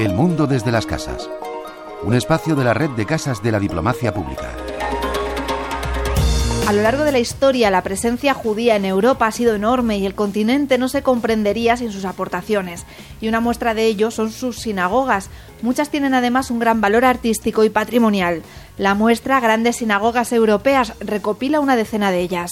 El mundo desde las casas. Un espacio de la red de casas de la diplomacia pública. A lo largo de la historia, la presencia judía en Europa ha sido enorme y el continente no se comprendería sin sus aportaciones. Y una muestra de ello son sus sinagogas. Muchas tienen además un gran valor artístico y patrimonial. La muestra Grandes Sinagogas Europeas recopila una decena de ellas.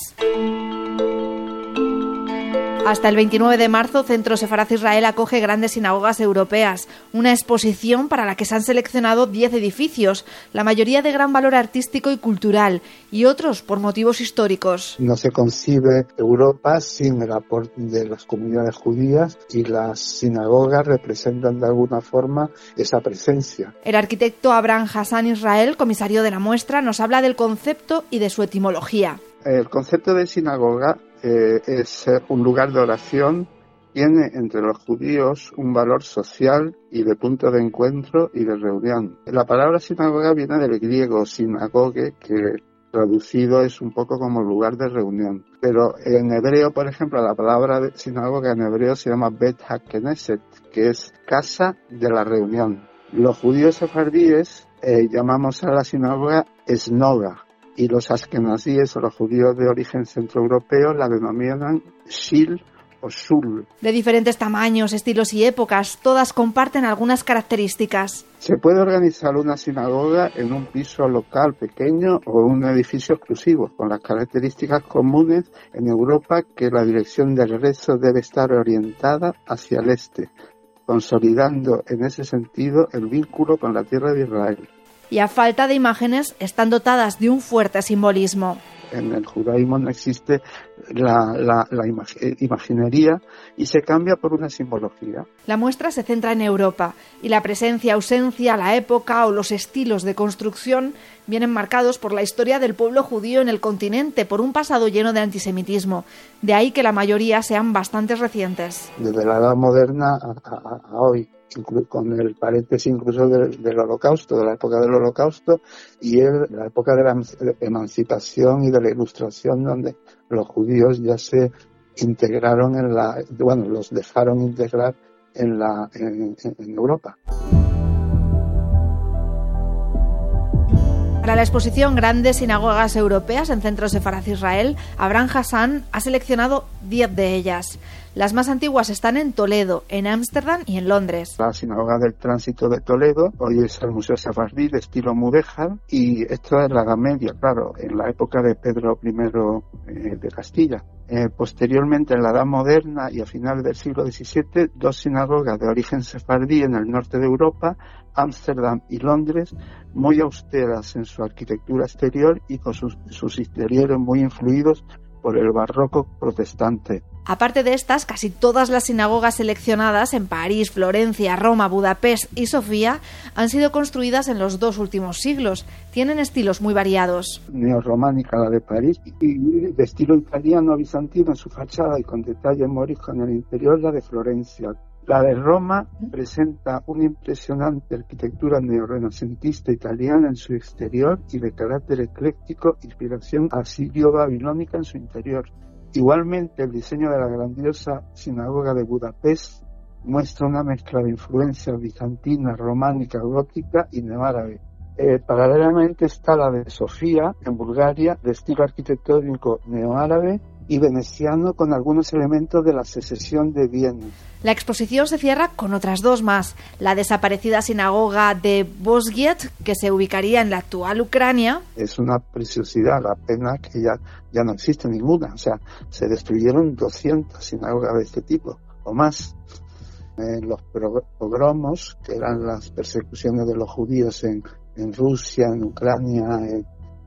Hasta el 29 de marzo, Centro Sefaraz Israel acoge grandes sinagogas europeas, una exposición para la que se han seleccionado 10 edificios, la mayoría de gran valor artístico y cultural, y otros por motivos históricos. No se concibe Europa sin el aporte de las comunidades judías y las sinagogas representan de alguna forma esa presencia. El arquitecto Abraham Hassan Israel, comisario de la muestra, nos habla del concepto y de su etimología. El concepto de sinagoga eh, es un lugar de oración, tiene entre los judíos un valor social y de punto de encuentro y de reunión. La palabra sinagoga viene del griego sinagoge, que traducido es un poco como lugar de reunión. Pero en hebreo, por ejemplo, la palabra sinagoga en hebreo se llama Bet HaKnesset, que es casa de la reunión. Los judíos sefardíes eh, llamamos a la sinagoga esnoga, y los askenazíes o los judíos de origen centroeuropeo la denominan shil o shul. De diferentes tamaños, estilos y épocas, todas comparten algunas características. Se puede organizar una sinagoga en un piso local pequeño o en un edificio exclusivo, con las características comunes en Europa que la dirección del regreso debe estar orientada hacia el este, consolidando en ese sentido el vínculo con la tierra de Israel y a falta de imágenes están dotadas de un fuerte simbolismo. En el judaísmo no existe la, la, eh, imaginería y se cambia por una simbología. La muestra se centra en Europa y la presencia, ausencia, la época o los estilos de construcción vienen marcados por la historia del pueblo judío en el continente, por un pasado lleno de antisemitismo. De ahí que la mayoría sean bastante recientes. Desde la edad moderna a hoy con el paréntesis incluso del, holocausto, de la época del holocausto y la época de la emancipación y de la ilustración donde los judíos ya se integraron en la, bueno, los dejaron integrar en la, en, Europa. Para la exposición Grandes Sinagogas Europeas en Centros de Faraz Israel, Abraham Hassan ha seleccionado 10 de ellas. Las más antiguas están en Toledo, en Ámsterdam y en Londres. La Sinagoga del Tránsito de Toledo, hoy es el Museo Safardí de estilo mudéjar y esto es la Edad Media, claro, en la época de Pedro I eh, de Castilla. Eh, posteriormente, en la Edad Moderna y a finales del siglo XVII, dos sinagogas de origen sefardí en el norte de Europa, Ámsterdam y Londres, muy austeras en su arquitectura exterior y con sus, sus interiores muy influidos por el barroco protestante. Aparte de estas, casi todas las sinagogas seleccionadas en París, Florencia, Roma, Budapest y Sofía han sido construidas en los dos últimos siglos. Tienen estilos muy variados. Neorrománica la de París y de estilo italiano bizantino en su fachada y con detalle morisco en el interior la de Florencia. La de Roma presenta una impresionante arquitectura neorrenacentista italiana en su exterior y de carácter ecléctico, inspiración asirio-babilónica en su interior. Igualmente, el diseño de la grandiosa sinagoga de Budapest muestra una mezcla de influencia bizantina, románica, gótica y neoárabe. Eh, paralelamente está la de Sofía, en Bulgaria, de estilo arquitectónico neoárabe y veneciano con algunos elementos de la secesión de Viena. La exposición se cierra con otras dos más. La desaparecida sinagoga de Bosgiet, que se ubicaría en la actual Ucrania. Es una preciosidad, la pena que ya, ya no existe ninguna. O sea, se destruyeron 200 sinagogas de este tipo o más. En los pogromos, que eran las persecuciones de los judíos en, en Rusia, en Ucrania,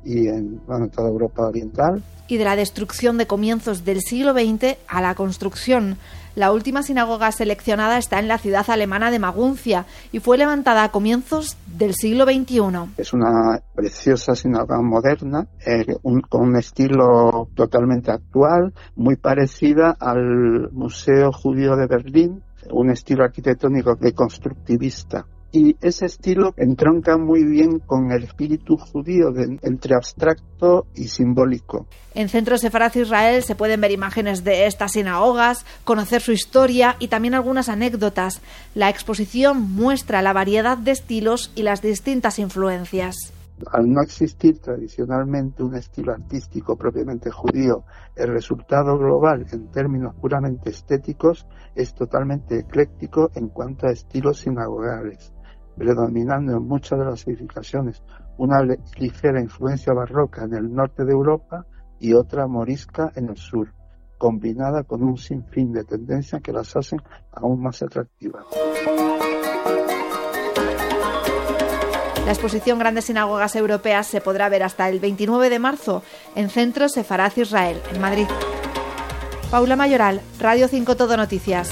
y en toda Europa Oriental. Y de la destrucción de comienzos del siglo XX a la construcción. La última sinagoga seleccionada está en la ciudad alemana de Maguncia y fue levantada a comienzos del siglo XXI. Es una preciosa sinagoga moderna, eh, con un estilo totalmente actual, muy parecida al Museo Judío de Berlín, un estilo arquitectónico de constructivista y ese estilo entronca muy bien con el espíritu judío de, entre abstracto y simbólico. En Centro Sefaraz Israel se pueden ver imágenes de estas sinagogas, conocer su historia y también algunas anécdotas. La exposición muestra la variedad de estilos y las distintas influencias. Al no existir tradicionalmente un estilo artístico propiamente judío, el resultado global en términos puramente estéticos es totalmente ecléctico en cuanto a estilos sinagogales predominando en muchas de las edificaciones una ligera influencia barroca en el norte de Europa y otra morisca en el sur, combinada con un sinfín de tendencias que las hacen aún más atractivas. La exposición Grandes Sinagogas Europeas se podrá ver hasta el 29 de marzo en Centro Sefaraz Israel, en Madrid. Paula Mayoral, Radio 5 Todo Noticias.